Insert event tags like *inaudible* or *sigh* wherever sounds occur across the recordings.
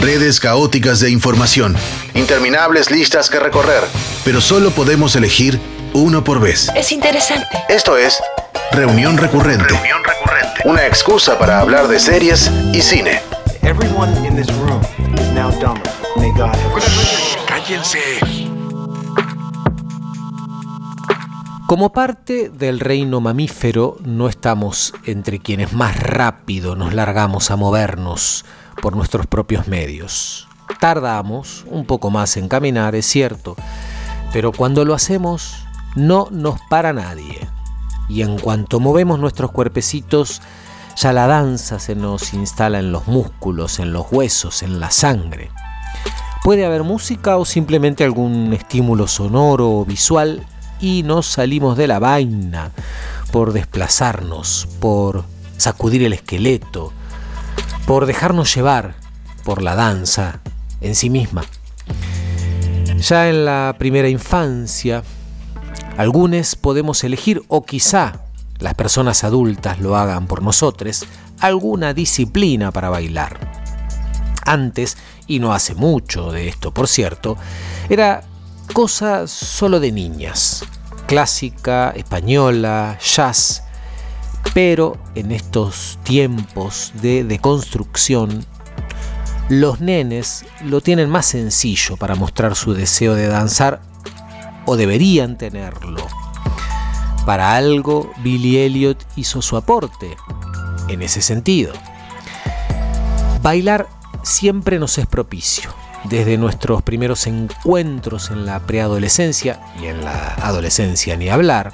Redes caóticas de información, interminables listas que recorrer, pero solo podemos elegir uno por vez. Es interesante. Esto es Reunión Recurrente. Reunión recurrente. Una excusa para hablar de series y cine. Everyone in this room is now dumber. May God have Cállense. Como parte del reino mamífero, no estamos entre quienes más rápido nos largamos a movernos por nuestros propios medios. Tardamos un poco más en caminar, es cierto, pero cuando lo hacemos no nos para nadie. Y en cuanto movemos nuestros cuerpecitos, ya la danza se nos instala en los músculos, en los huesos, en la sangre. Puede haber música o simplemente algún estímulo sonoro o visual y nos salimos de la vaina por desplazarnos, por sacudir el esqueleto, por dejarnos llevar por la danza en sí misma. Ya en la primera infancia, algunos podemos elegir, o quizá las personas adultas lo hagan por nosotros, alguna disciplina para bailar. Antes, y no hace mucho de esto por cierto, era cosa solo de niñas, clásica, española, jazz, pero en estos tiempos de deconstrucción, los nenes lo tienen más sencillo para mostrar su deseo de danzar, o deberían tenerlo. Para algo, Billy Elliot hizo su aporte en ese sentido. Bailar siempre nos es propicio. Desde nuestros primeros encuentros en la preadolescencia y en la adolescencia ni hablar.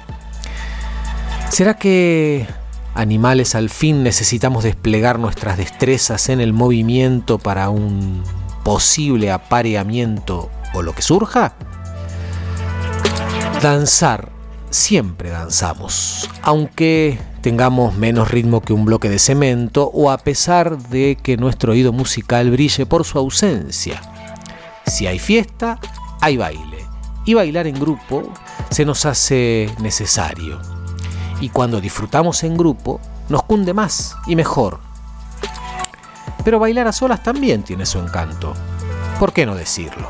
¿Será que animales al fin necesitamos desplegar nuestras destrezas en el movimiento para un posible apareamiento o lo que surja? Danzar, siempre danzamos, aunque tengamos menos ritmo que un bloque de cemento o a pesar de que nuestro oído musical brille por su ausencia. Si hay fiesta, hay baile. Y bailar en grupo se nos hace necesario. Y cuando disfrutamos en grupo, nos cunde más y mejor. Pero bailar a solas también tiene su encanto. ¿Por qué no decirlo?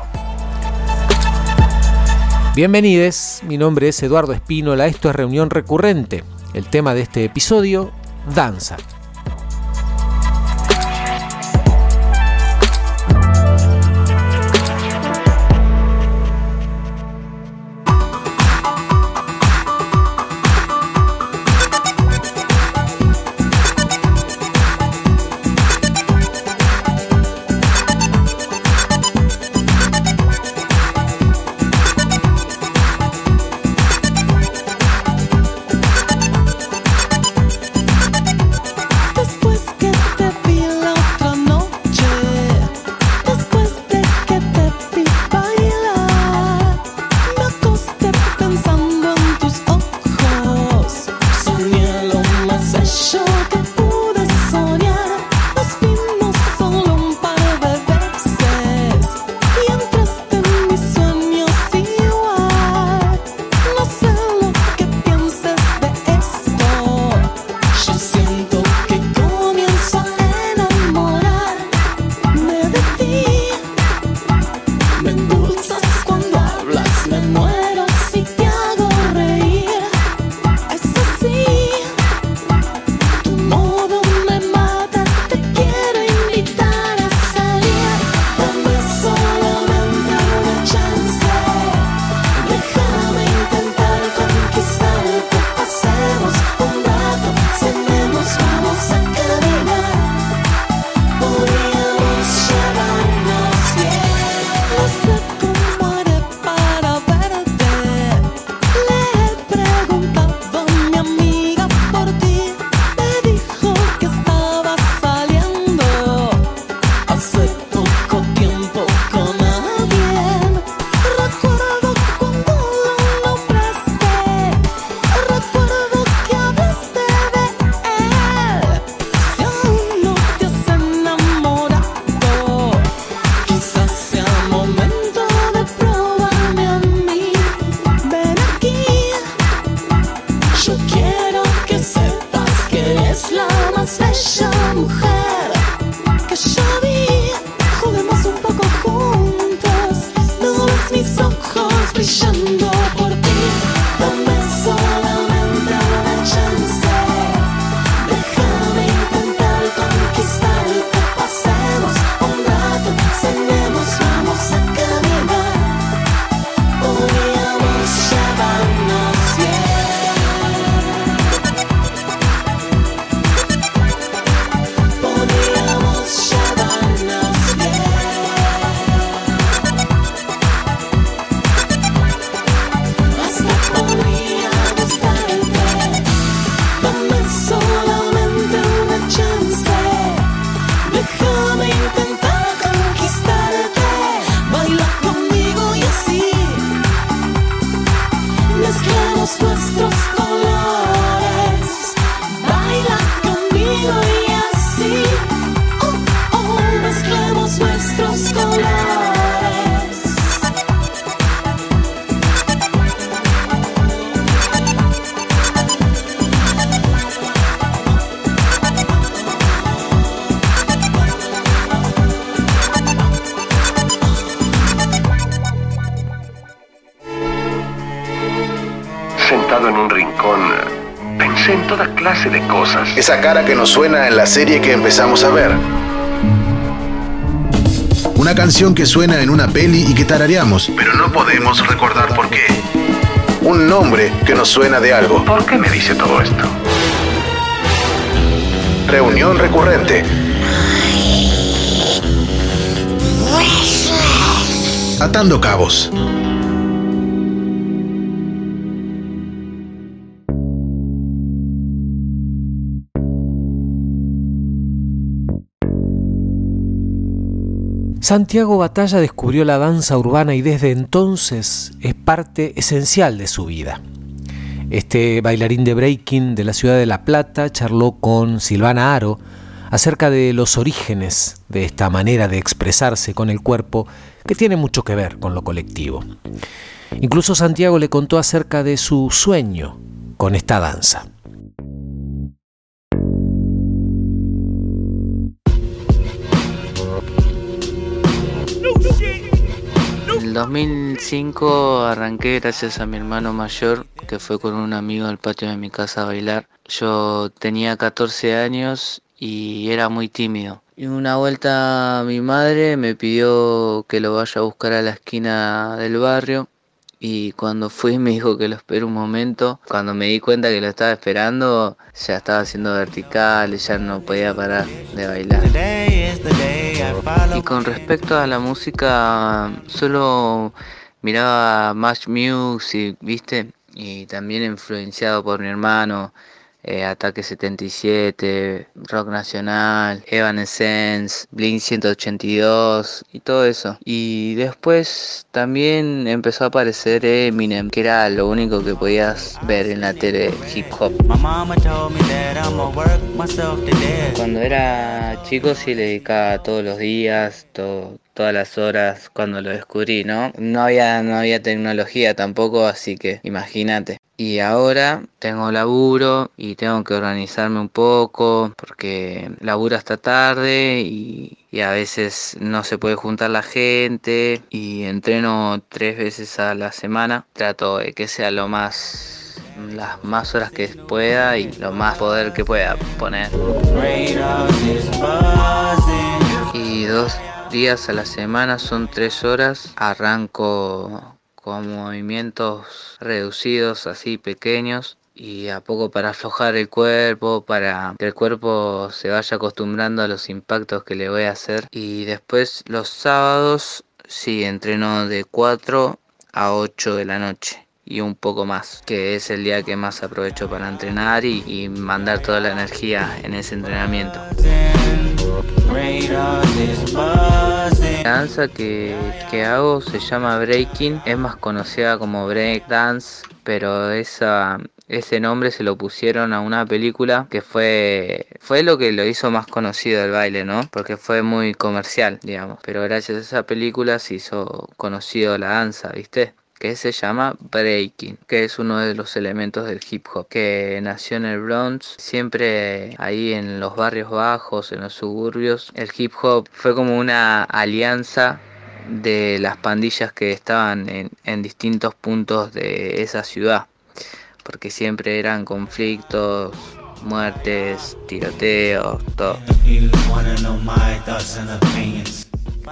Bienvenidos, mi nombre es Eduardo Espínola, esto es Reunión Recurrente. El tema de este episodio, danza. Sống Esa cara que nos suena en la serie que empezamos a ver. Una canción que suena en una peli y que tarareamos, pero no podemos recordar por qué. Un nombre que nos suena de algo. ¿Por qué me dice todo esto? Reunión recurrente. Atando cabos. Santiago Batalla descubrió la danza urbana y desde entonces es parte esencial de su vida. Este bailarín de breaking de la ciudad de La Plata charló con Silvana Aro acerca de los orígenes de esta manera de expresarse con el cuerpo que tiene mucho que ver con lo colectivo. Incluso Santiago le contó acerca de su sueño con esta danza. 2005 arranqué gracias a mi hermano mayor, que fue con un amigo al patio de mi casa a bailar. Yo tenía 14 años y era muy tímido. Y una vuelta mi madre me pidió que lo vaya a buscar a la esquina del barrio y cuando fui me dijo que lo espere un momento. Cuando me di cuenta que lo estaba esperando, ya estaba haciendo vertical, y ya no podía parar de bailar. Y con respecto a la música, solo miraba Match Music, ¿viste? Y también influenciado por mi hermano eh, Ataque 77, Rock Nacional, Evanescence, Blink 182 y todo eso. Y después también empezó a aparecer Eminem, que era lo único que podías ver en la tele hip hop. Cuando era chico sí le dedicaba todos los días, todo, todas las horas cuando lo descubrí, ¿no? No había, no había tecnología tampoco, así que imagínate. Y ahora tengo laburo y tengo que organizarme un poco porque laburo hasta tarde y, y a veces no se puede juntar la gente y entreno tres veces a la semana. Trato de que sea lo más las más horas que pueda y lo más poder que pueda poner. Y dos días a la semana son tres horas. Arranco con movimientos reducidos, así pequeños. Y a poco para aflojar el cuerpo, para que el cuerpo se vaya acostumbrando a los impactos que le voy a hacer. Y después los sábados sí entreno de 4 a 8 de la noche y un poco más, que es el día que más aprovecho para entrenar y, y mandar toda la energía en ese entrenamiento. La danza que, que, hago se llama breaking, es más conocida como break dance, pero esa, ese nombre se lo pusieron a una película que fue, fue lo que lo hizo más conocido el baile, ¿no? Porque fue muy comercial, digamos. Pero gracias a esa película se hizo conocido la danza, ¿viste? Que se llama breaking, que es uno de los elementos del hip hop, que nació en el Bronx, siempre ahí en los barrios bajos, en los suburbios. El hip hop fue como una alianza de las pandillas que estaban en, en distintos puntos de esa ciudad, porque siempre eran conflictos, muertes, tiroteos, todo.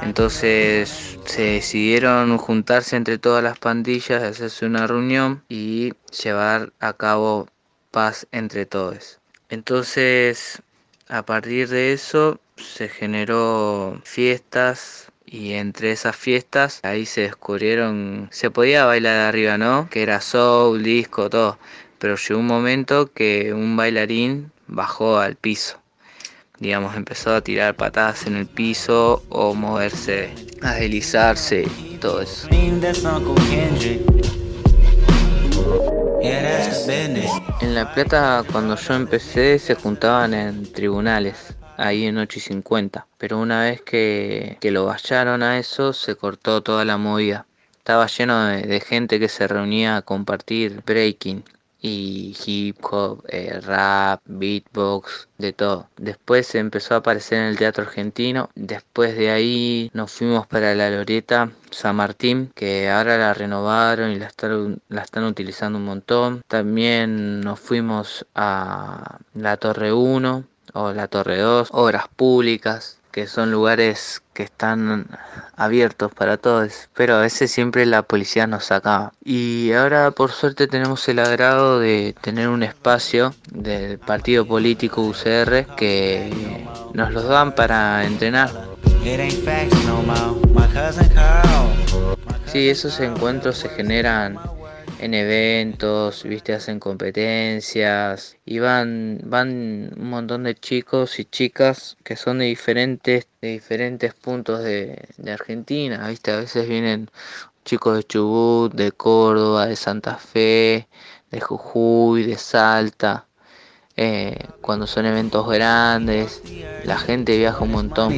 Entonces se decidieron juntarse entre todas las pandillas, hacerse una reunión y llevar a cabo paz entre todos. Entonces, a partir de eso se generó fiestas y entre esas fiestas ahí se descubrieron, se podía bailar arriba, ¿no? Que era soul, disco, todo. Pero llegó un momento que un bailarín bajó al piso digamos, empezó a tirar patadas en el piso o moverse, a deslizarse y todo eso. En La Plata cuando yo empecé se juntaban en tribunales, ahí en 8 y 50, pero una vez que, que lo vallaron a eso se cortó toda la movida. Estaba lleno de, de gente que se reunía a compartir breaking y hip hop, eh, rap, beatbox, de todo. Después se empezó a aparecer en el teatro argentino. Después de ahí nos fuimos para la Loreta San Martín, que ahora la renovaron y la están, la están utilizando un montón. También nos fuimos a la Torre 1 o la Torre 2, obras públicas, que son lugares que están abiertos para todos, pero a veces siempre la policía nos saca. Y ahora por suerte tenemos el agrado de tener un espacio del partido político UCR que nos los dan para entrenar. Sí, esos encuentros se generan en eventos, viste, hacen competencias y van, van un montón de chicos y chicas que son de diferentes, de diferentes puntos de, Argentina, viste, a veces vienen chicos de Chubut, de Córdoba, de Santa Fe, de Jujuy, de Salta. Eh, cuando son eventos grandes, la gente viaja un montón.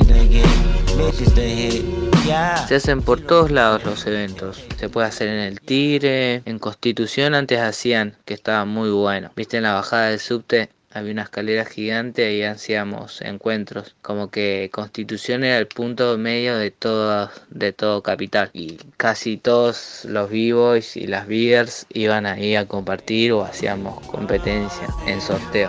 Se hacen por todos lados los eventos. Se puede hacer en el Tigre, en Constitución antes hacían, que estaba muy bueno. Viste en la bajada del subte había una escalera gigante y hacíamos encuentros. Como que Constitución era el punto medio de todo, de todo capital. Y casi todos los b-boys y las beers iban ahí a compartir o hacíamos competencia en sorteo.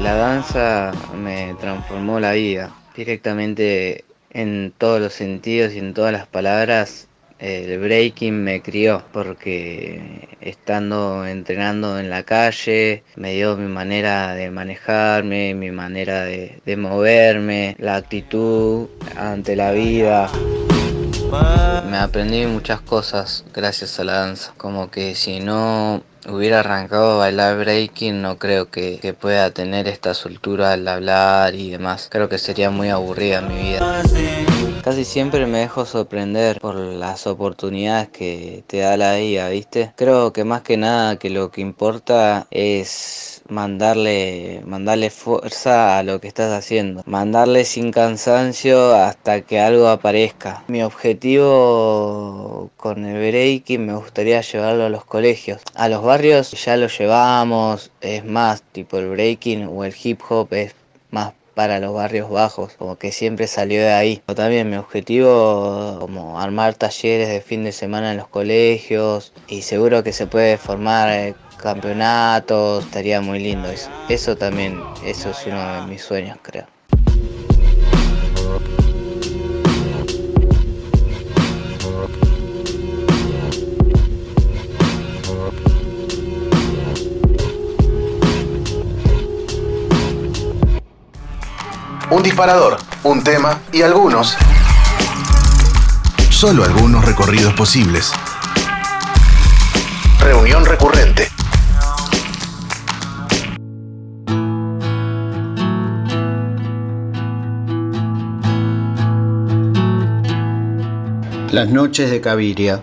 La danza me transformó la vida directamente en todos los sentidos y en todas las palabras el breaking me crió porque estando entrenando en la calle me dio mi manera de manejarme, mi manera de, moverme, la actitud ante la vida. Me aprendí muchas cosas gracias a la danza, como que si no hubiera arrancado a bailar breaking no creo que, que pueda tener esta soltura al hablar y demás, creo que sería muy aburrida mi vida. Casi siempre me dejo sorprender por las oportunidades que te da la vida, ¿viste? Creo que más que nada que lo que importa es mandarle mandarle fuerza a lo que estás haciendo, mandarle sin cansancio hasta que algo aparezca. Mi objetivo con el breaking me gustaría llevarlo a los colegios. A los barrios ya lo llevamos, es más, tipo el breaking o el hip hop es más para los barrios bajos, como que siempre salió de ahí. También mi objetivo como armar talleres de fin de semana en los colegios y seguro que se puede formar eh, campeonatos, estaría muy lindo eso. Eso también, eso es uno de mis sueños creo. un disparador, un tema y algunos, solo algunos recorridos posibles. Las noches de Caviria.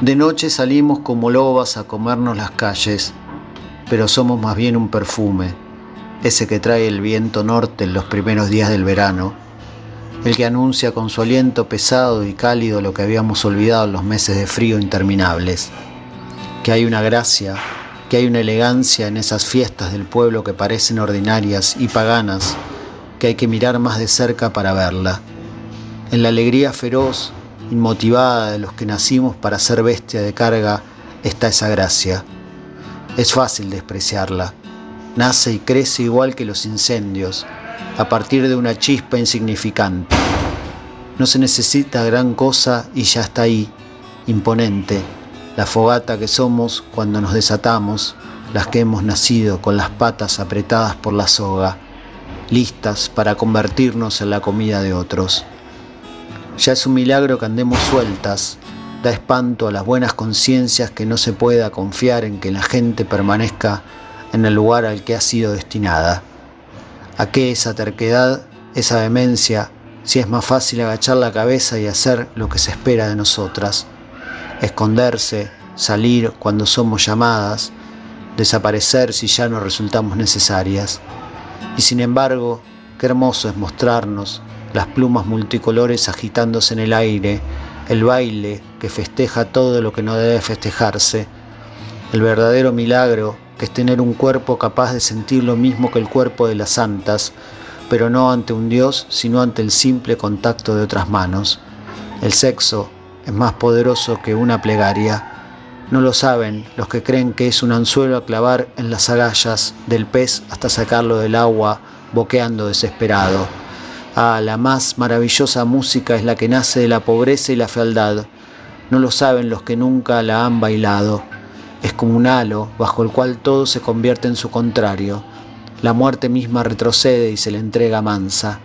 De noche salimos como lobas a comernos las calles, pero somos más bien un perfume ese que trae el viento norte en los primeros días del verano, el que anuncia con su aliento pesado y cálido lo que habíamos olvidado en los meses de frío interminables, que hay una gracia, que hay una elegancia en esas fiestas del pueblo que parecen ordinarias y paganas, que hay que mirar más de cerca para verla. En la alegría feroz, inmotivada de los que nacimos para ser bestia de carga, está esa gracia. Es fácil despreciarla nace y crece igual que los incendios, a partir de una chispa insignificante. No se necesita gran cosa y ya está ahí, imponente, la fogata que somos cuando nos desatamos, las que hemos nacido con las patas apretadas por la soga, listas para convertirnos en la comida de otros. Ya es un milagro que andemos sueltas, da espanto a las buenas conciencias que no se pueda confiar en que la gente permanezca en el lugar al que ha sido destinada. ¿A qué esa terquedad, esa demencia, si es más fácil agachar la cabeza y hacer lo que se espera de nosotras? Esconderse, salir cuando somos llamadas, desaparecer si ya no resultamos necesarias. Y sin embargo, qué hermoso es mostrarnos las plumas multicolores agitándose en el aire, el baile que festeja todo lo que no debe festejarse, El verdadero milagro, que es tener un cuerpo capaz de sentir lo mismo que el cuerpo de las santas, pero no ante un Dios, sino ante el simple contacto de otras manos. El sexo es más poderoso que una plegaria. No lo saben los que creen que es un anzuelo a clavar en las agallas del pez hasta sacarlo del agua, boqueando desesperado. Ah, la más maravillosa música es la que nace de la pobreza y la fealdad. No lo saben los que nunca la han bailado. Es como un halo bajo el cual todo se convierte en su contrario. La muerte misma retrocede y se le entrega mansa.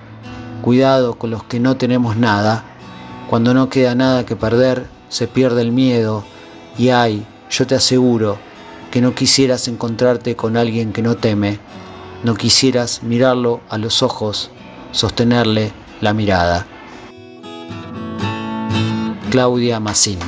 Cuidado con los que no tenemos nada. Cuando no queda nada que perder, se pierde el miedo. Y ay, yo te aseguro que no quisieras encontrarte con alguien que no teme. No quisieras mirarlo a los ojos, sostenerle la mirada. Claudia Massín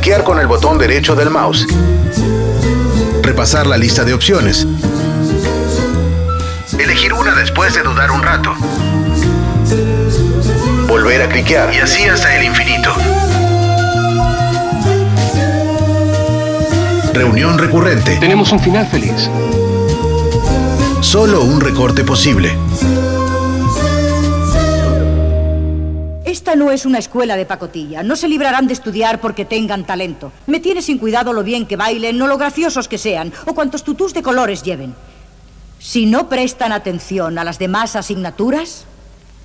cliquear con el botón derecho del mouse. Repasar la lista de opciones. Elegir una después de dudar un rato. Volver a cliquear y así hasta el infinito. Reunión recurrente. Tenemos un final feliz. Solo un recorte posible. No es una escuela de pacotilla. No se librarán de estudiar porque tengan talento. Me tiene sin cuidado lo bien que bailen, o lo graciosos que sean, o cuantos tutús de colores lleven. Si no prestan atención a las demás asignaturas,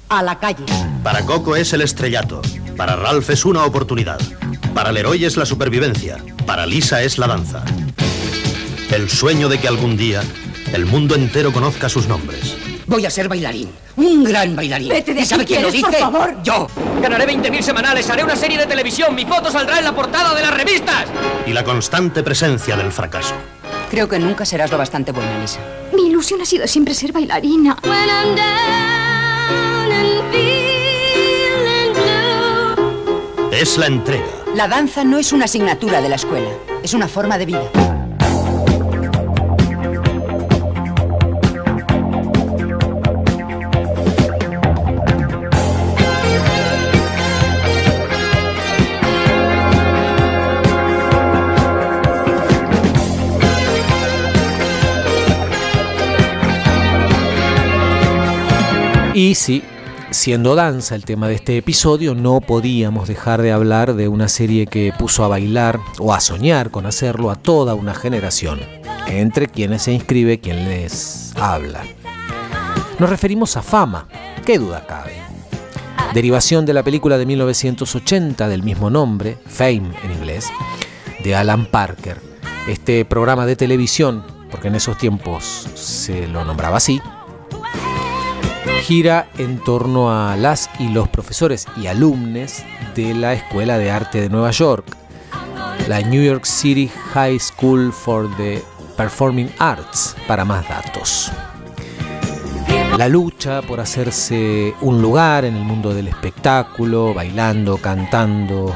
a la calle. Para Coco es el estrellato. Para Ralph es una oportunidad. Para Leroy es la supervivencia. Para Lisa es la danza. El sueño de que algún día el mundo entero conozca sus nombres. Voy a ser bailarín. Un gran bailarín. Vete de ¿Y sabe quién lo ¿quieres, dice? por favor? Yo. Ganaré 20.000 semanales, haré una serie de televisión, mi foto saldrá en la portada de las revistas. Y la constante presencia del fracaso. Creo que nunca serás lo bastante buena, Lisa. Mi ilusión ha sido siempre ser bailarina. Es la entrega. La danza no es una asignatura de la escuela, es una forma de vida. Y sí, siendo danza el tema de este episodio, no podíamos dejar de hablar de una serie que puso a bailar o a soñar con hacerlo a toda una generación, entre quienes se inscribe quien les habla. Nos referimos a Fama, qué duda cabe. Derivación de la película de 1980 del mismo nombre, Fame en inglés, de Alan Parker. Este programa de televisión, porque en esos tiempos se lo nombraba así, gira en torno a las y los profesores y alumnos de la Escuela de Arte de Nueva York, la New York City High School for the Performing Arts, para más datos. La lucha por hacerse un lugar en el mundo del espectáculo, bailando, cantando,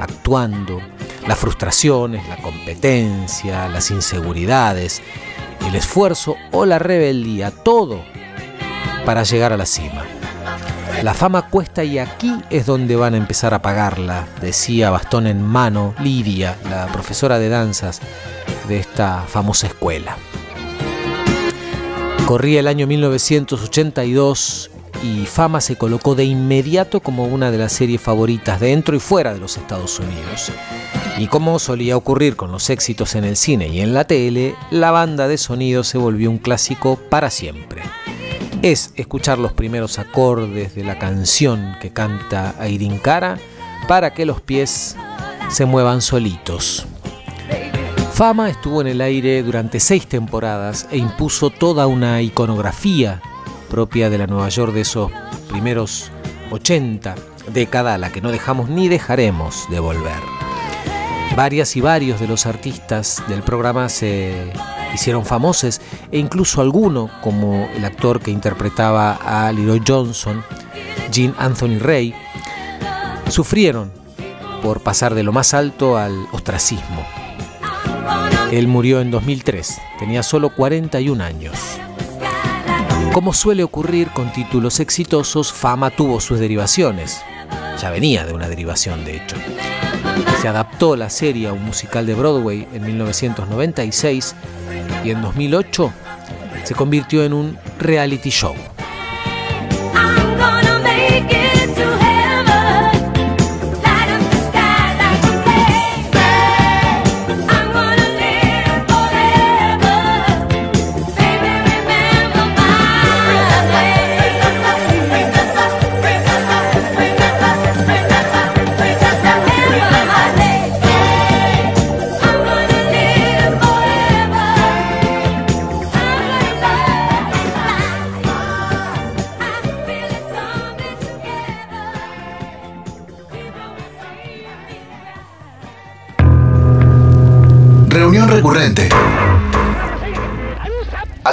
actuando, las frustraciones, la competencia, las inseguridades, el esfuerzo o la rebeldía, todo para llegar a la cima. La fama cuesta y aquí es donde van a empezar a pagarla, decía bastón en mano Lidia, la profesora de danzas de esta famosa escuela. Corría el año 1982 y Fama se colocó de inmediato como una de las series favoritas dentro y fuera de los Estados Unidos. Y como solía ocurrir con los éxitos en el cine y en la tele, la banda de sonido se volvió un clásico para siempre es escuchar los primeros acordes de la canción que canta Airin Cara para que los pies se muevan solitos. Fama estuvo en el aire durante seis temporadas e impuso toda una iconografía propia de la Nueva York de esos primeros 80, década a la que no dejamos ni dejaremos de volver. Varias y varios de los artistas del programa se hicieron famosos e incluso alguno, como el actor que interpretaba a Leroy Johnson, Jean Anthony Ray, sufrieron por pasar de lo más alto al ostracismo. Él murió en 2003, tenía solo 41 años. Como suele ocurrir con títulos exitosos, Fama tuvo sus derivaciones. Ya venía de una derivación, de hecho. Se adaptó la serie a un musical de Broadway en 1996 y en 2008 se convirtió en un reality show.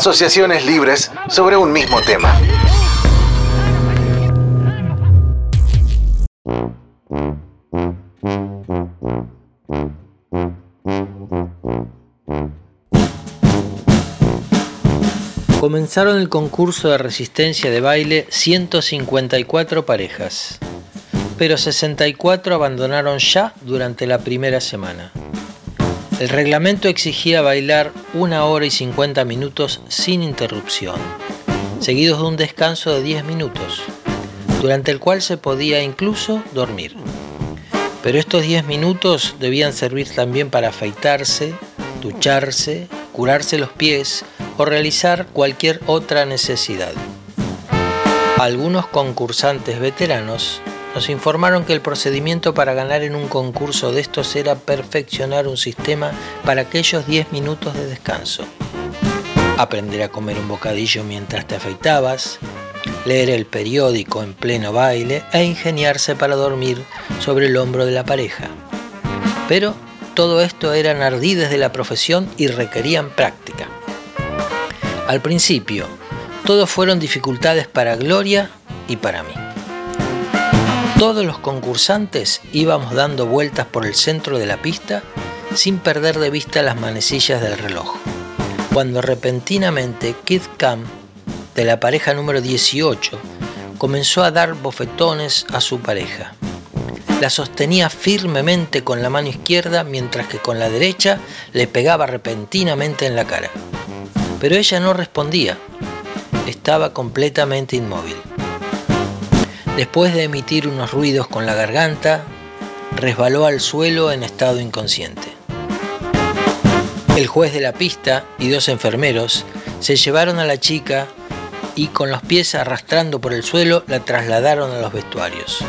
asociaciones libres sobre un mismo tema. Comenzaron el concurso de resistencia de baile 154 parejas, pero 64 abandonaron ya durante la primera semana. El reglamento exigía bailar una hora y 50 minutos sin interrupción, seguidos de un descanso de 10 minutos, durante el cual se podía incluso dormir. Pero estos 10 minutos debían servir también para afeitarse, ducharse, curarse los pies o realizar cualquier otra necesidad. Algunos concursantes veteranos nos informaron que el procedimiento para ganar en un concurso de estos era perfeccionar un sistema para aquellos 10 minutos de descanso. Aprender a comer un bocadillo mientras te afeitabas, leer el periódico en pleno baile e ingeniarse para dormir sobre el hombro de la pareja. Pero todo esto eran ardides de la profesión y requerían práctica. Al principio, todo fueron dificultades para Gloria y para mí. Todos los concursantes íbamos dando vueltas por el centro de la pista sin perder de vista las manecillas del reloj. Cuando repentinamente Kid Cam, de la pareja número 18, comenzó a dar bofetones a su pareja. La sostenía firmemente con la mano izquierda mientras que con la derecha le pegaba repentinamente en la cara. Pero ella no respondía. Estaba completamente inmóvil. Después de emitir unos ruidos con la garganta, resbaló al suelo en estado inconsciente. El juez de la pista y dos enfermeros se llevaron a la chica y con los pies arrastrando por el suelo la trasladaron a los vestuarios.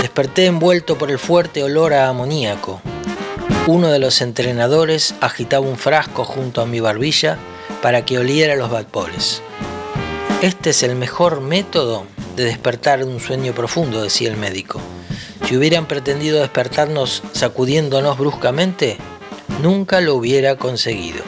Desperté envuelto por el fuerte olor a amoníaco. Uno de los entrenadores agitaba un frasco junto a mi barbilla para que oliera los vapores. Este es el mejor método de despertar de un sueño profundo, decía el médico. Si hubieran pretendido despertarnos sacudiéndonos bruscamente, nunca lo hubiera conseguido.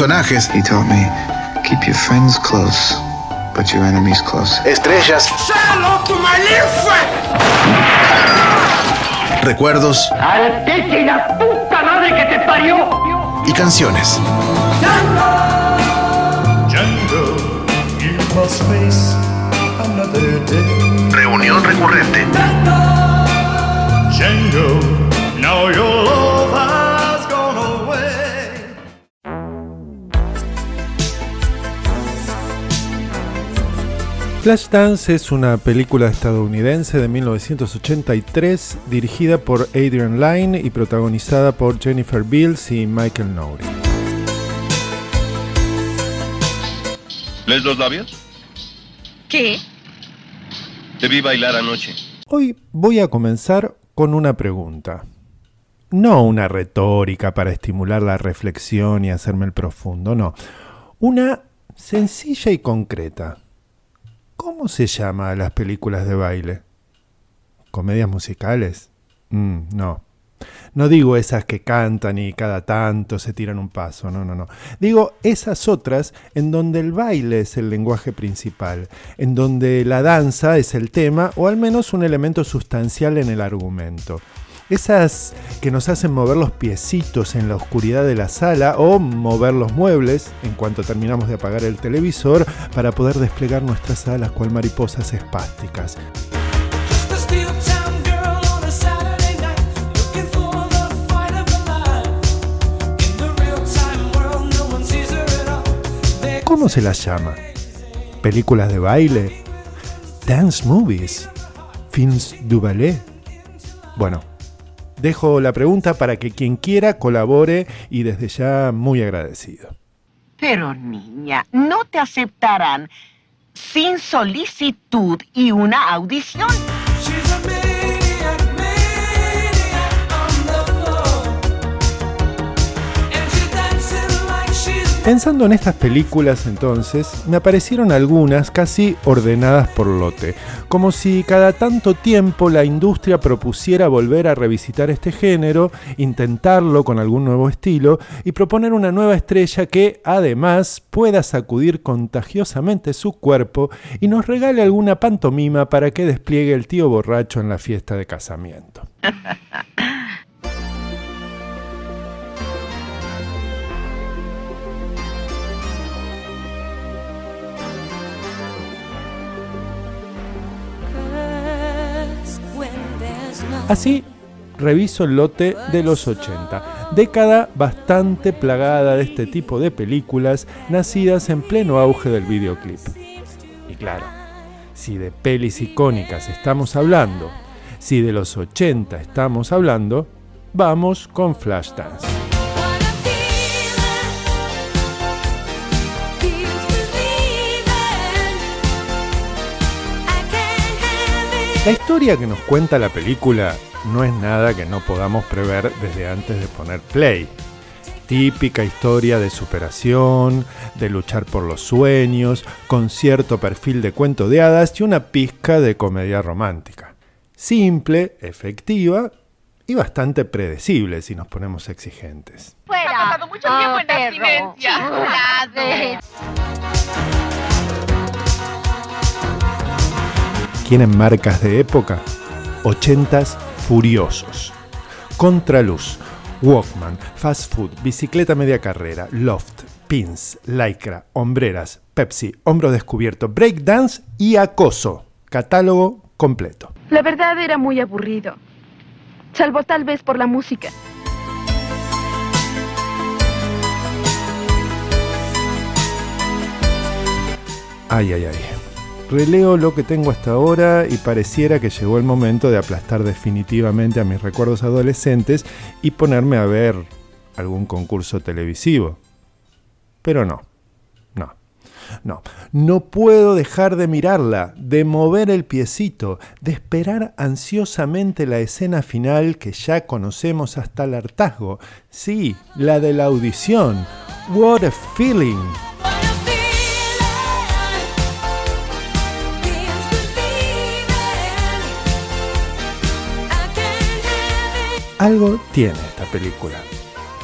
Personajes. He taught me, keep your friends close, but your enemies close. Estrellas. Recuerdos. ¡Artete la puta madre que te parió! Y canciones. Reunión recurrente. Flashdance es una película estadounidense de 1983 dirigida por Adrian Lyne y protagonizada por Jennifer Beals y Michael Nouri. ¿Les los labios? ¿Qué? Te vi bailar anoche. Hoy voy a comenzar con una pregunta. No una retórica para estimular la reflexión y hacerme el profundo, no. Una sencilla y concreta. ¿Cómo se llama a las películas de baile? ¿Comedias musicales? Mm, no. No digo esas que cantan y cada tanto se tiran un paso, no, no, no. Digo esas otras en donde el baile es el lenguaje principal, en donde la danza es el tema o al menos un elemento sustancial en el argumento. Esas que nos hacen mover los piecitos en la oscuridad de la sala o mover los muebles en cuanto terminamos de apagar el televisor para poder desplegar nuestras alas cual mariposas espásticas. ¿Cómo se las llama? ¿Películas de baile? ¿Dance movies? ¿Films du ballet? Bueno, dejo la pregunta para que quien quiera colabore y desde ya muy agradecido. Pero niña, no te aceptarán sin solicitud y una audición. Pensando en estas películas entonces, me aparecieron algunas casi ordenadas por lote, como si cada tanto tiempo la industria propusiera volver a revisitar este género, intentarlo con algún nuevo estilo y proponer una nueva estrella que además pueda sacudir contagiosamente su cuerpo y nos regale alguna pantomima para que despliegue el tío borracho en la fiesta de casamiento. *laughs* Así reviso el lote de los 80, década bastante plagada de este tipo de películas nacidas en pleno auge del videoclip. Y claro, si de pelis icónicas estamos hablando, si de los 80 estamos hablando, vamos con Flashdance. La historia que nos cuenta la película no es nada que no podamos prever desde antes de poner play. Típica historia de superación, de luchar por los sueños, con cierto perfil de cuento de hadas y una pizca de comedia romántica. Simple, efectiva y bastante predecible si nos ponemos exigentes. Fuera. Ha pasado mucho tiempo en abstinencia. ¿Quieren marcas de época? 80s furiosos. Contraluz, Walkman, Fast Food, Bicicleta Media Carrera, Loft, Pins, Lycra, Hombreras, Pepsi, Hombro Descubierto, Breakdance y Acoso. Catálogo completo. La verdad era muy aburrido. Salvo tal vez por la música. Ay, ay, ay. Releo lo que tengo hasta ahora y pareciera que llegó el momento de aplastar definitivamente a mis recuerdos adolescentes y ponerme a ver algún concurso televisivo. Pero no, no, no, no puedo dejar de mirarla, de mover el piecito, de esperar ansiosamente la escena final que ya conocemos hasta el hartazgo. Sí, la de la audición. What a feeling. Algo tiene esta película,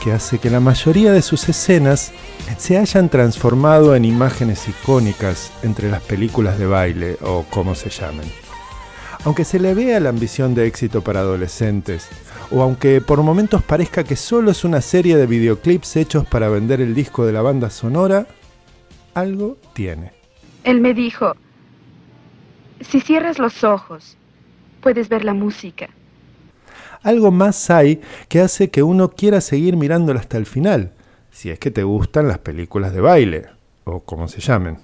que hace que la mayoría de sus escenas se hayan transformado en imágenes icónicas entre las películas de baile o como se llamen. Aunque se le vea la ambición de éxito para adolescentes, o aunque por momentos parezca que solo es una serie de videoclips hechos para vender el disco de la banda sonora, algo tiene. Él me dijo, si cierras los ojos, puedes ver la música. Algo más hay que hace que uno quiera seguir mirándola hasta el final, si es que te gustan las películas de baile, o como se llamen.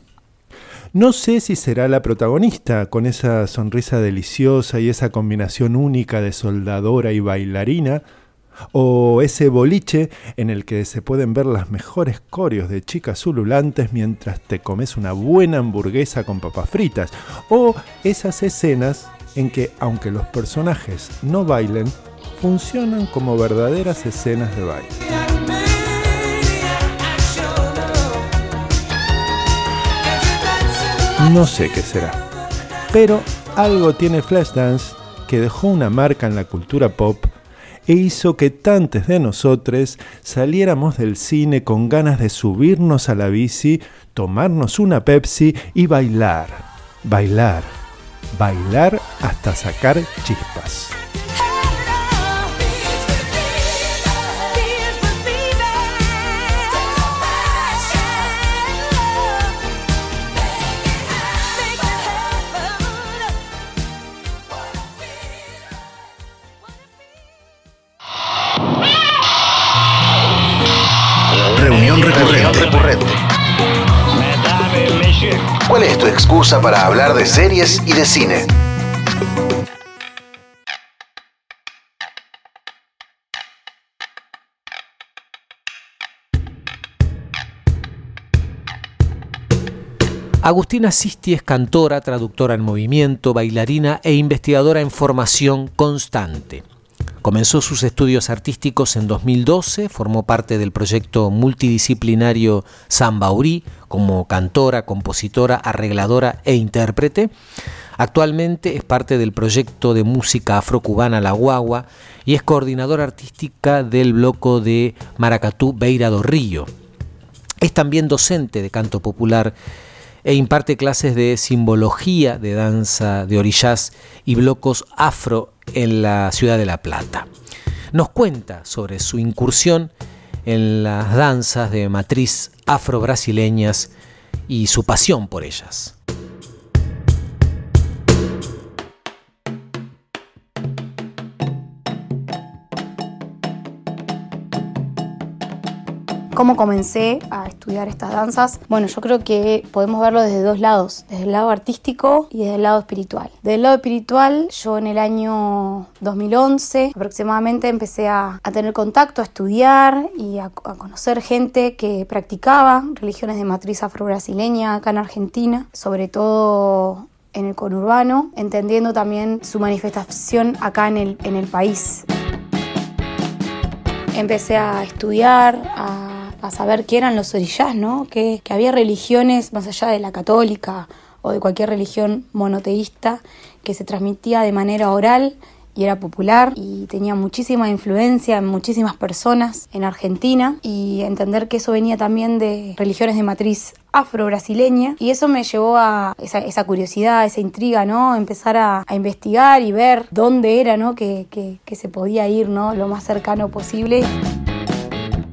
No sé si será la protagonista, con esa sonrisa deliciosa y esa combinación única de soldadora y bailarina, o ese boliche en el que se pueden ver las mejores corios de chicas ululantes mientras te comes una buena hamburguesa con papas fritas, o esas escenas en que, aunque los personajes no bailen, funcionan como verdaderas escenas de baile. No sé qué será, pero algo tiene Flashdance que dejó una marca en la cultura pop e hizo que tantos de nosotros saliéramos del cine con ganas de subirnos a la bici, tomarnos una Pepsi y bailar, bailar, bailar hasta sacar chispas. Para hablar de series y de cine? Agustina Sisti es cantora, traductora en movimiento, bailarina e investigadora en formación constante. Comenzó sus estudios artísticos en 2012, formó parte del proyecto multidisciplinario Sambaurí como cantora, compositora, arregladora e intérprete. Actualmente es parte del proyecto de música afrocubana La Guagua y es coordinadora artística del bloco de Maracatú Beira do Río. Es también docente de canto popular e imparte clases de simbología de danza de orillas y blocos afro en la ciudad de La Plata. Nos cuenta sobre su incursión en las danzas de matriz afro-brasileñas y su pasión por ellas. ¿Cómo comencé a estudiar estas danzas? Bueno, yo creo que podemos verlo desde dos lados, desde el lado artístico y desde el lado espiritual. Desde el lado espiritual, yo en el año 2011 aproximadamente empecé a, tener contacto, a estudiar y a, a, conocer gente que practicaba religiones de matriz afro-brasileña acá en Argentina, sobre todo en el conurbano, entendiendo también su manifestación acá en el, en el país. Empecé a estudiar, a a saber qué eran los orillás, ¿no? Que, que, había religiones más allá de la católica o de cualquier religión monoteísta que se transmitía de manera oral y era popular y tenía muchísima influencia en muchísimas personas en Argentina y entender que eso venía también de religiones de matriz afro-brasileña y eso me llevó a esa, curiosidad, esa intriga, ¿no? Empezar a, a investigar y ver dónde era, ¿no? Que, que, que se podía ir, ¿no? Lo más cercano posible.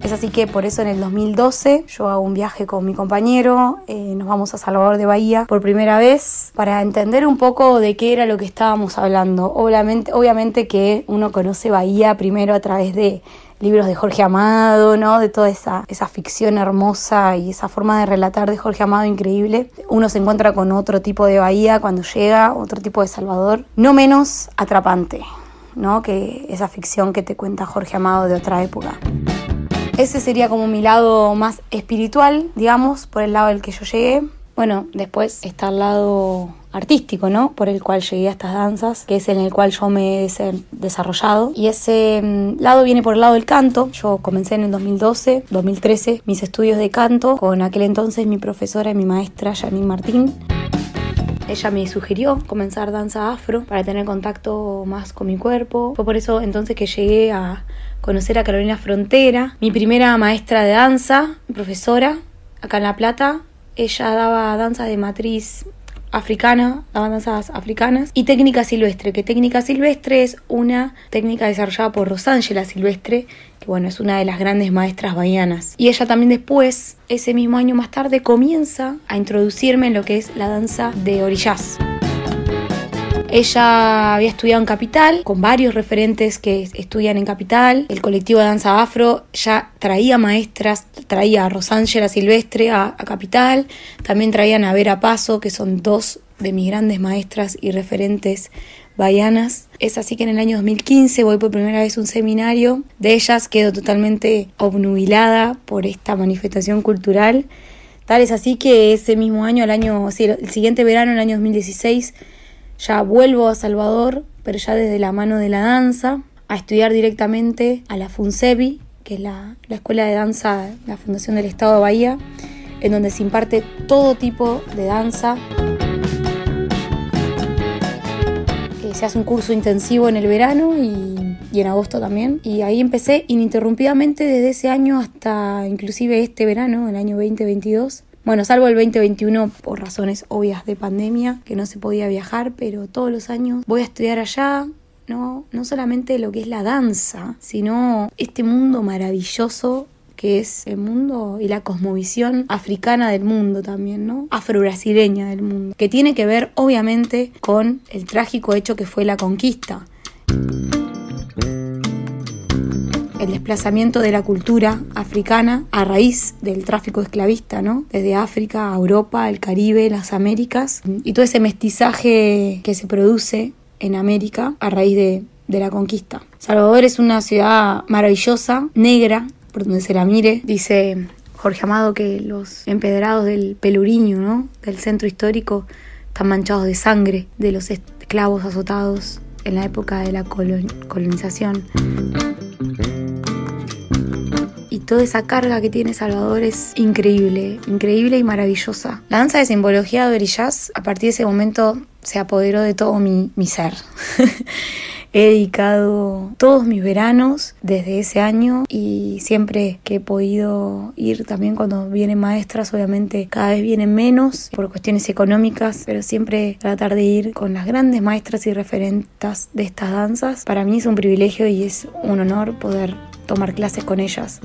Es así que por eso en el 2012 yo hago un viaje con mi compañero, eh, nos vamos a Salvador de Bahía por primera vez para entender un poco de qué era lo que estábamos hablando. Obviamente, obviamente que uno conoce Bahía primero a través de libros de Jorge Amado, ¿no? De toda esa, esa ficción hermosa y esa forma de relatar de Jorge Amado increíble. Uno se encuentra con otro tipo de Bahía cuando llega, otro tipo de Salvador, no menos atrapante, ¿no? Que esa ficción que te cuenta Jorge Amado de otra época. Ese sería como mi lado más espiritual, digamos, por el lado del que yo llegué. Bueno, después está el lado artístico, ¿no? Por el cual llegué a estas danzas, que es en el cual yo me he desarrollado. Y ese mm, lado viene por el lado del canto. Yo comencé en el 2012, 2013, mis estudios de canto con aquel entonces mi profesora y mi maestra, Janine Martín. ella me sugirió comenzar danza afro para tener contacto más con mi cuerpo. Fue por eso entonces que llegué a conocer a Carolina Frontera, mi primera maestra de danza, profesora, acá en La Plata. Ella daba danza de matriz africana, daba danzas africanas, y técnica silvestre, que técnica silvestre es una técnica desarrollada por Rosángela Silvestre, que bueno, es una de las grandes maestras bahianas. Y ella también después, ese mismo año más tarde, comienza a introducirme en lo que es la danza de orillas. Ella había estudiado en Capital, con varios referentes que estudian en Capital. El colectivo de danza afro ya traía maestras, traía a Rosángela Silvestre a, a Capital, también traían a Vera Paso, que son dos de mis grandes maestras y referentes bahianas. Es así que en el año 2015 voy por primera vez a un seminario de ellas, quedo totalmente obnubilada por esta manifestación cultural. Tal es así que ese mismo año, el año, el siguiente verano, el año 2016, ya vuelvo a Salvador, pero ya desde la mano de la danza, a estudiar directamente a la FUNCEBI, que es la, la Escuela de Danza, la Fundación del Estado de Bahía, en donde se imparte todo tipo de danza. Eh, se hace un curso intensivo en el verano y, y en agosto también. Y ahí empecé ininterrumpidamente desde ese año hasta inclusive este verano, el año 2022. Bueno, salvo el 2021 por razones obvias de pandemia, que no se podía viajar, pero todos los años voy a estudiar allá, ¿no? No solamente lo que es la danza, sino este mundo maravilloso que es el mundo y la cosmovisión africana del mundo también, ¿no? Afro-brasileña del mundo, que tiene que ver obviamente con el trágico hecho que fue la conquista el desplazamiento de la cultura africana a raíz del tráfico esclavista, ¿no? Desde África a Europa, el Caribe, las Américas, y todo ese mestizaje que se produce en América a raíz de, la conquista. Salvador es una ciudad maravillosa, negra, por donde se la mire, dice Jorge Amado que los empedrados del Peluriño, ¿no? Del centro histórico, están manchados de sangre de los esclavos azotados en la época de la colonización toda esa carga que tiene Salvador es increíble, increíble y maravillosa. La danza de simbología de Orillaz a partir de ese momento se apoderó de todo mi, mi ser. *laughs* He dedicado todos mis veranos desde ese año y siempre que he podido ir también cuando vienen maestras, obviamente cada vez vienen menos por cuestiones económicas, pero siempre tratar de ir con las grandes maestras y referentas de estas danzas. Para mí es un privilegio y es un honor poder tomar clases con ellas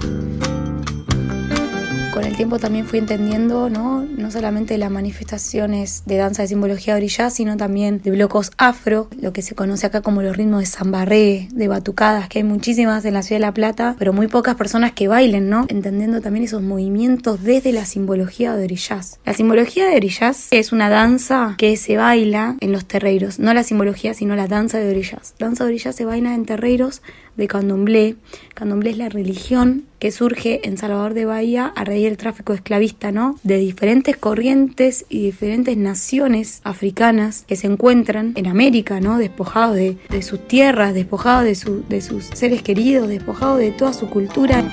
con el tiempo también fui entendiendo, ¿no? No solamente las manifestaciones de danza de simbología orilla, sino también de blocos afro, lo que se conoce acá como los ritmos de zambarré, de batucadas, que hay muchísimas en la ciudad de La Plata, pero muy pocas personas que bailen, ¿no? Entendiendo también esos movimientos desde la simbología de orillás. La simbología de orillás es una danza que se baila en los terreiros, no la simbología, sino la danza de orillás. Danza de orillás se baila en terreiros de candomblé. Candomblé es la religión que surge en Salvador de Bahía a raíz del tráfico esclavista, ¿no? De diferentes corrientes y diferentes naciones africanas que se encuentran en América, ¿no? Despojados de, de sus tierras, despojados de, su, de sus seres queridos, despojados de toda su cultura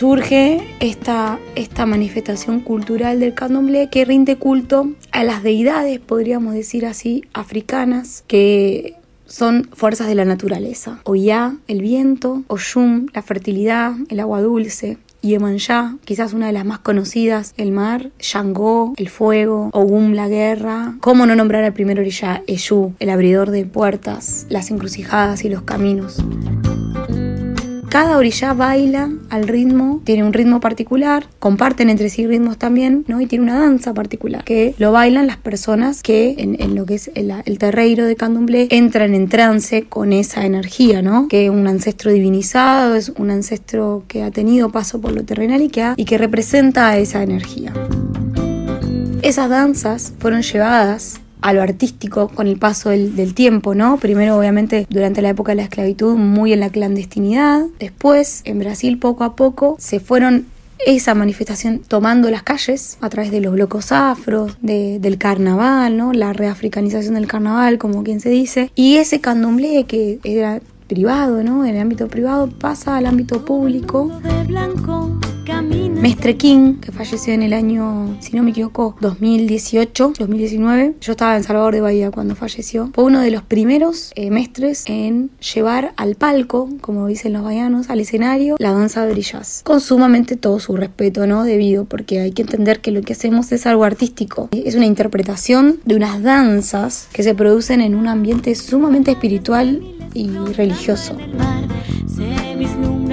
surge esta, esta manifestación cultural del candomblé que rinde culto a las deidades, podríamos decir así, africanas, que son fuerzas de la naturaleza. Oya, el viento, Oshum, la fertilidad, el agua dulce, Yemanjá, quizás una de las más conocidas, el mar, Shango, el fuego, Ogum, la guerra. ¿Cómo no nombrar al primer orilla, Eshu, el abridor de puertas, las encrucijadas y los caminos? Cada orilla baila al ritmo, tiene un ritmo particular, comparten entre sí ritmos también, ¿no? Y tiene una danza particular, que lo bailan las personas que en, lo que es el, el, terreiro de candomblé entran en trance con esa energía, ¿no? Que un ancestro divinizado, es un ancestro que ha tenido paso por lo terrenal y que, y que representa esa energía. Esas danzas fueron llevadas a lo artístico con el paso del, tiempo, ¿no? Primero, obviamente, durante la época de la esclavitud, muy en la clandestinidad. Después, en Brasil, poco a poco, se fueron esa manifestación tomando las calles a través de los blocos afros, del carnaval, ¿no? La reafricanización del carnaval, como quien se dice. Y ese candomblé que era privado, ¿no? En el ámbito privado pasa al ámbito público. De blanco, Mestre King, que falleció en el año, si no me equivoco, 2018, 2019. Yo estaba en Salvador de Bahía cuando falleció. Fue uno de los primeros eh, mestres en llevar al palco, como dicen los bahianos, al escenario, la danza de brillas. Con sumamente todo su respeto, ¿no? Debido, porque hay que entender que lo que hacemos es algo artístico. Es una interpretación de unas danzas que se producen en un ambiente sumamente espiritual y religioso.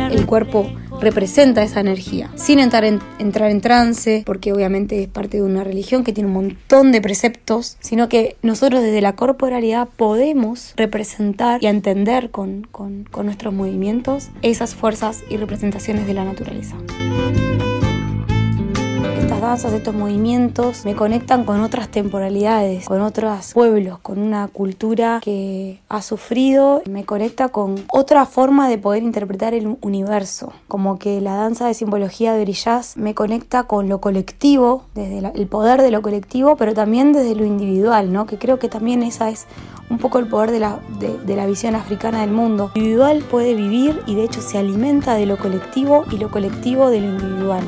El cuerpo representa esa energía, sin entrar en, entrar en trance, porque obviamente es parte de una religión que tiene un montón de preceptos, sino que nosotros desde la corporalidad podemos representar y entender con, con, con nuestros movimientos esas fuerzas y representaciones de la naturaleza estas danzas, estos movimientos me conectan con otras temporalidades, con otros pueblos, con una cultura que ha sufrido, me conecta con otra forma de poder interpretar el universo, como que la danza de simbología de Brillaz me conecta con lo colectivo, desde el poder de lo colectivo, pero también desde lo individual, ¿no? que creo que también esa es un poco el poder de la, de, de la visión africana del mundo. Lo individual puede vivir y de hecho se alimenta de lo colectivo y lo colectivo de lo individual.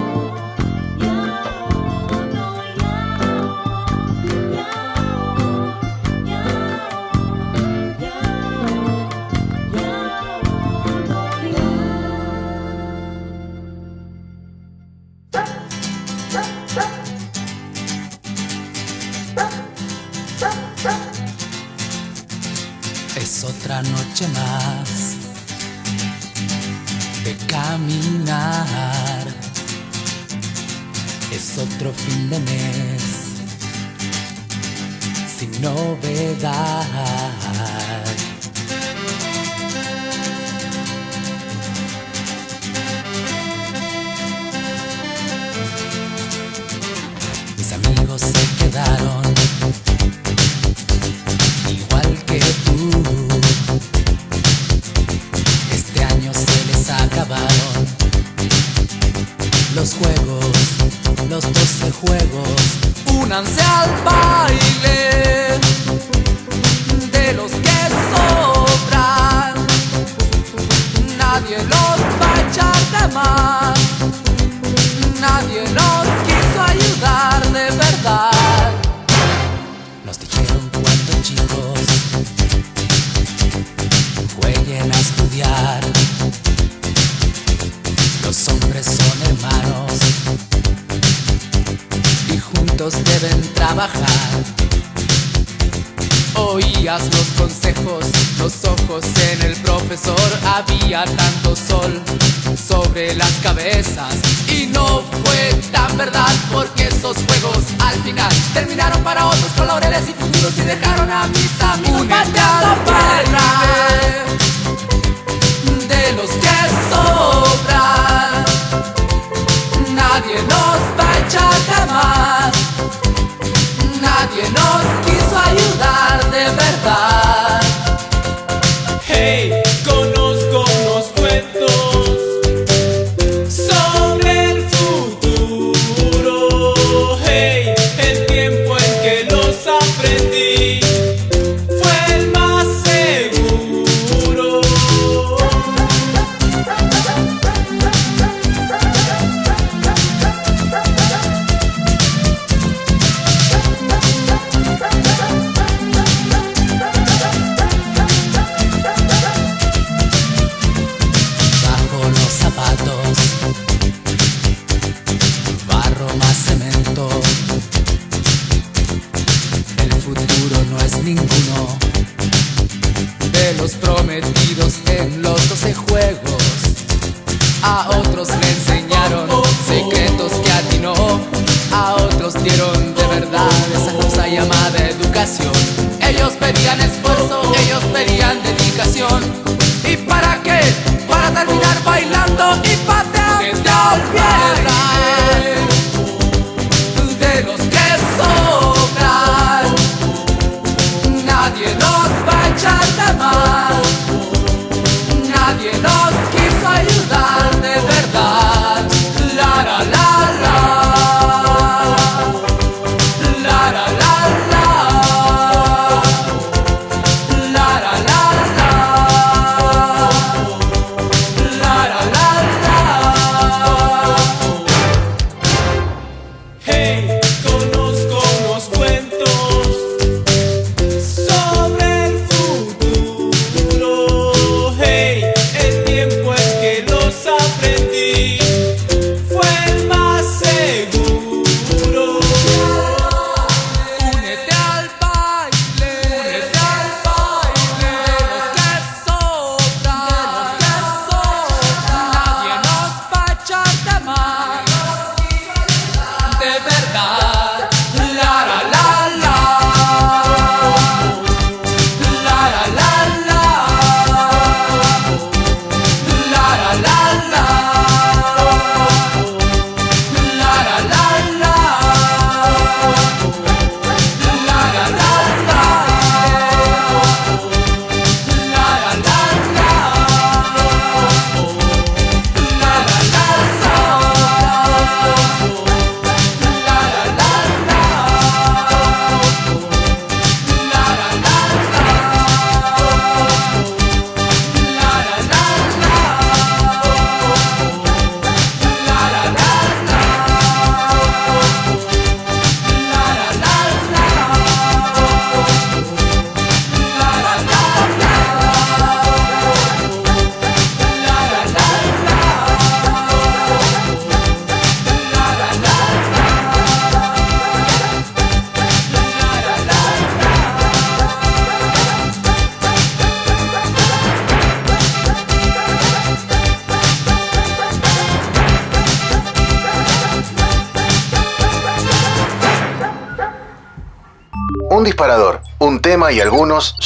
Otro fin de mes sin novedad.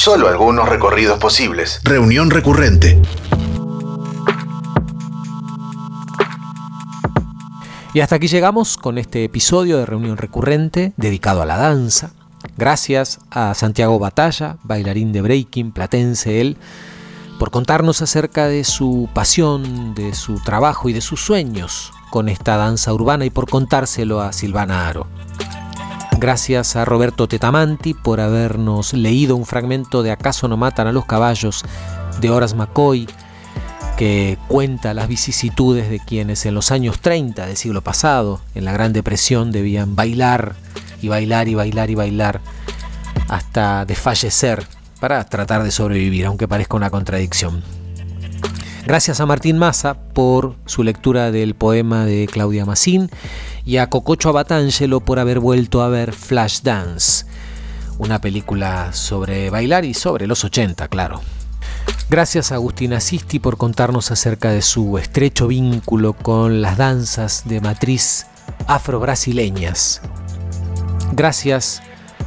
Solo algunos recorridos posibles. Reunión recurrente. Y hasta aquí llegamos con este episodio de Reunión Recurrente dedicado a la danza. Gracias a Santiago Batalla, bailarín de breaking, platense él, por contarnos acerca de su pasión, de su trabajo y de sus sueños con esta danza urbana y por contárselo a Silvana Aro. Gracias a Roberto Tetamanti por habernos leído un fragmento de Acaso no matan a los caballos de Horace McCoy, que cuenta las vicisitudes de quienes en los años 30 del siglo pasado, en la Gran Depresión, debían bailar y bailar y bailar y bailar hasta desfallecer para tratar de sobrevivir, aunque parezca una contradicción. Gracias a Martín Massa por su lectura del poema de Claudia Massín y a Cococho Abatangelo por haber vuelto a ver Flashdance, una película sobre bailar y sobre los 80, claro. Gracias a Agustina Sisti por contarnos acerca de su estrecho vínculo con las danzas de matriz afro-brasileñas. Gracias,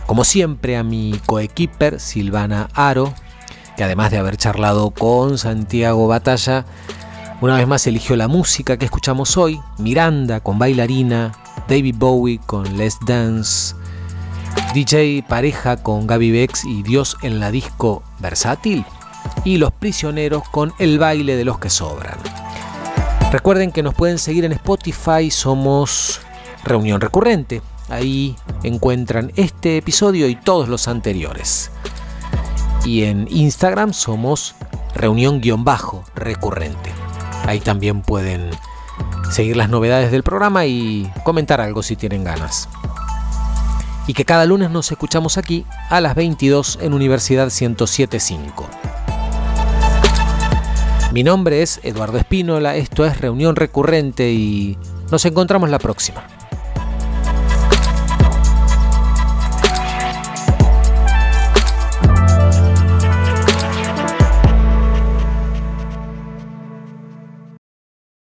como siempre, a mi coequiper Silvana Aro, que además de haber charlado con Santiago Batalla, una vez más eligió la música que escuchamos hoy, Miranda con bailarina, David Bowie con Let's Dance, DJ Pareja con Gaby Bex y Dios en la disco versátil, y Los Prisioneros con El baile de los que sobran. Recuerden que nos pueden seguir en Spotify, somos Reunión Recurrente. Ahí encuentran este episodio y todos los anteriores y en Instagram somos reunión-recurrente. Ahí también pueden seguir las novedades del programa y comentar algo si tienen ganas. Y que cada lunes nos escuchamos aquí a las 22 en Universidad 1075. Mi nombre es Eduardo Espínola, esto es Reunión Recurrente y nos encontramos la próxima.